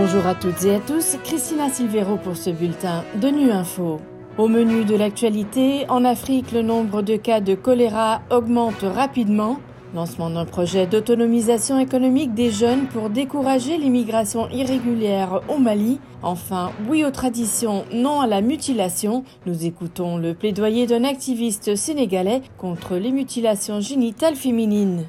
Bonjour à toutes et à tous, Christina Silvero pour ce bulletin de Nu Info. Au menu de l'actualité, en Afrique, le nombre de cas de choléra augmente rapidement. Lancement d'un projet d'autonomisation économique des jeunes pour décourager l'immigration irrégulière au Mali. Enfin, oui aux traditions, non à la mutilation. Nous écoutons le plaidoyer d'un activiste sénégalais contre les mutilations génitales féminines.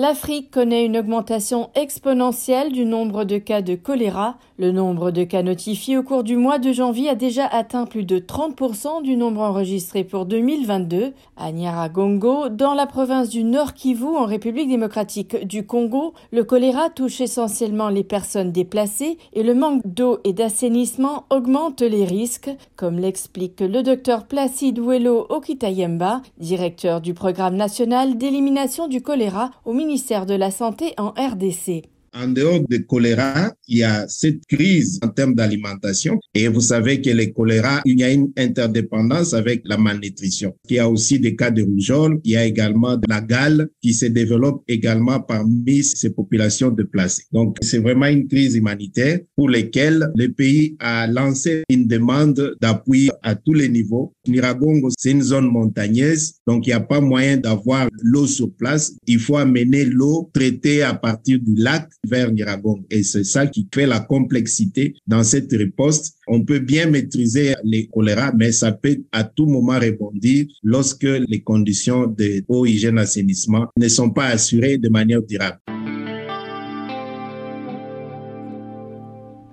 L'Afrique connaît une augmentation exponentielle du nombre de cas de choléra. Le nombre de cas notifiés au cours du mois de janvier a déjà atteint plus de 30% du nombre enregistré pour 2022. À Nyaragongo, dans la province du Nord Kivu, en République démocratique du Congo, le choléra touche essentiellement les personnes déplacées et le manque d'eau et d'assainissement augmente les risques, comme l'explique le docteur Placide Ouello Okitayemba, directeur du programme national d'élimination du choléra au ministère ministère de la Santé en RDC. En dehors de choléra, il y a cette crise en termes d'alimentation. Et vous savez que le choléra, il y a une interdépendance avec la malnutrition. Il y a aussi des cas de rougeole. Il y a également de la gale qui se développe également parmi ces populations déplacées. Donc, c'est vraiment une crise humanitaire pour laquelle le pays a lancé une demande d'appui à tous les niveaux. Niragongo, c'est une zone montagneuse, donc il n'y a pas moyen d'avoir l'eau sur place. Il faut amener l'eau traitée à partir du lac vers. Et c'est ça qui fait la complexité dans cette riposte. On peut bien maîtriser les choléra, mais ça peut à tout moment rebondir lorsque les conditions de eau, hygiène, assainissement ne sont pas assurées de manière durable.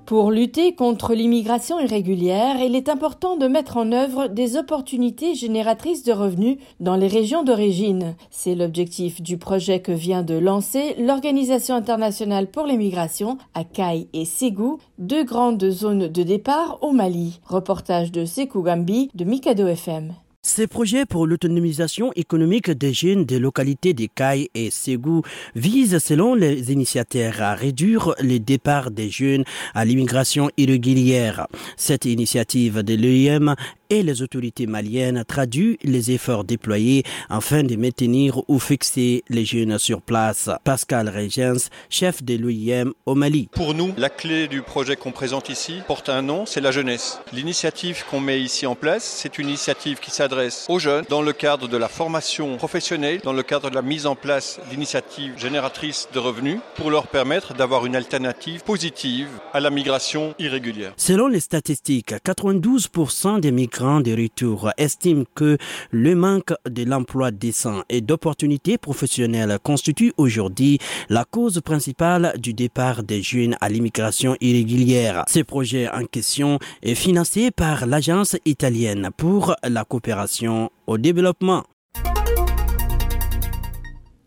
Pour lutter contre l'immigration irrégulière, il est important de mettre en œuvre des opportunités génératrices de revenus dans les régions d'origine. C'est l'objectif du projet que vient de lancer l'Organisation internationale pour l'immigration à Kai et Ségou, deux grandes zones de départ au Mali. Reportage de Sekou Gambi de Mikado FM. Ces projets pour l'autonomisation économique des jeunes des localités des Cailles et Ségou visent, selon les initiateurs, à réduire le départ des jeunes à l'immigration irrégulière. Cette initiative de l'EIM et les autorités maliennes traduit les efforts déployés afin de maintenir ou fixer les jeunes sur place. Pascal Regens, chef de l'OIM au Mali. Pour nous, la clé du projet qu'on présente ici porte un nom, c'est la jeunesse. L'initiative qu'on met ici en place, c'est une initiative qui s'adresse aux jeunes dans le cadre de la formation professionnelle, dans le cadre de la mise en place d'initiatives génératrices de revenus pour leur permettre d'avoir une alternative positive à la migration irrégulière. Selon les statistiques, 92% des migrants de retour estime que le manque de l'emploi décent et d'opportunités professionnelles constitue aujourd'hui la cause principale du départ des jeunes à l'immigration irrégulière. Ce projet en question est financé par l'Agence italienne pour la coopération au développement.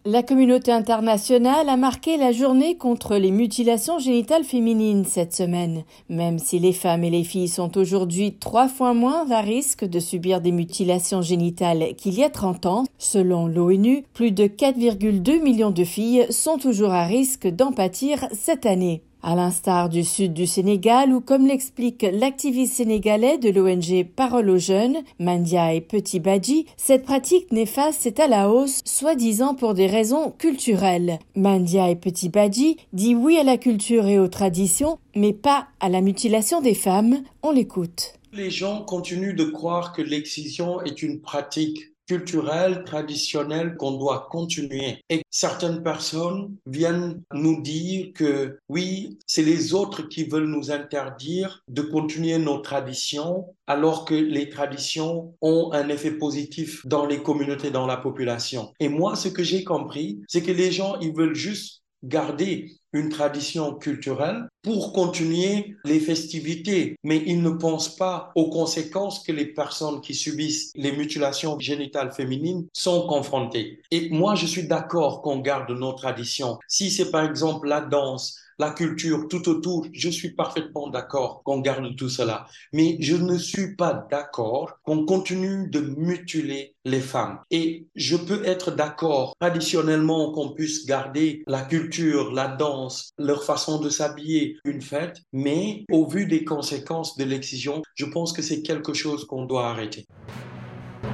La communauté internationale a marqué la journée contre les mutilations génitales féminines cette semaine. Même si les femmes et les filles sont aujourd'hui trois fois moins à risque de subir des mutilations génitales qu'il y a 30 ans, selon l'ONU, plus de 4,2 millions de filles sont toujours à risque d'en pâtir cette année. À l'instar du sud du Sénégal où, comme l'explique l'activiste sénégalais de l'ONG Parole aux jeunes, Mandia et Petit Badji, cette pratique néfaste est à la hausse, soi-disant pour des raisons culturelles. Mandia et Petit Badji dit oui à la culture et aux traditions, mais pas à la mutilation des femmes. On l'écoute. Les gens continuent de croire que l'excision est une pratique culturel, traditionnel qu'on doit continuer. Et certaines personnes viennent nous dire que oui, c'est les autres qui veulent nous interdire de continuer nos traditions alors que les traditions ont un effet positif dans les communautés, dans la population. Et moi, ce que j'ai compris, c'est que les gens, ils veulent juste garder une tradition culturelle pour continuer les festivités, mais ils ne pensent pas aux conséquences que les personnes qui subissent les mutilations génitales féminines sont confrontées. Et moi, je suis d'accord qu'on garde nos traditions. Si c'est par exemple la danse, la culture tout autour, je suis parfaitement d'accord qu'on garde tout cela. Mais je ne suis pas d'accord qu'on continue de mutiler les femmes. Et je peux être d'accord traditionnellement qu'on puisse garder la culture, la danse, leur façon de s'habiller, une fête, mais au vu des conséquences de l'excision, je pense que c'est quelque chose qu'on doit arrêter.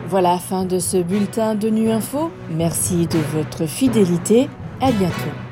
Voilà fin de ce bulletin de Nu Info. Merci de votre fidélité. À bientôt.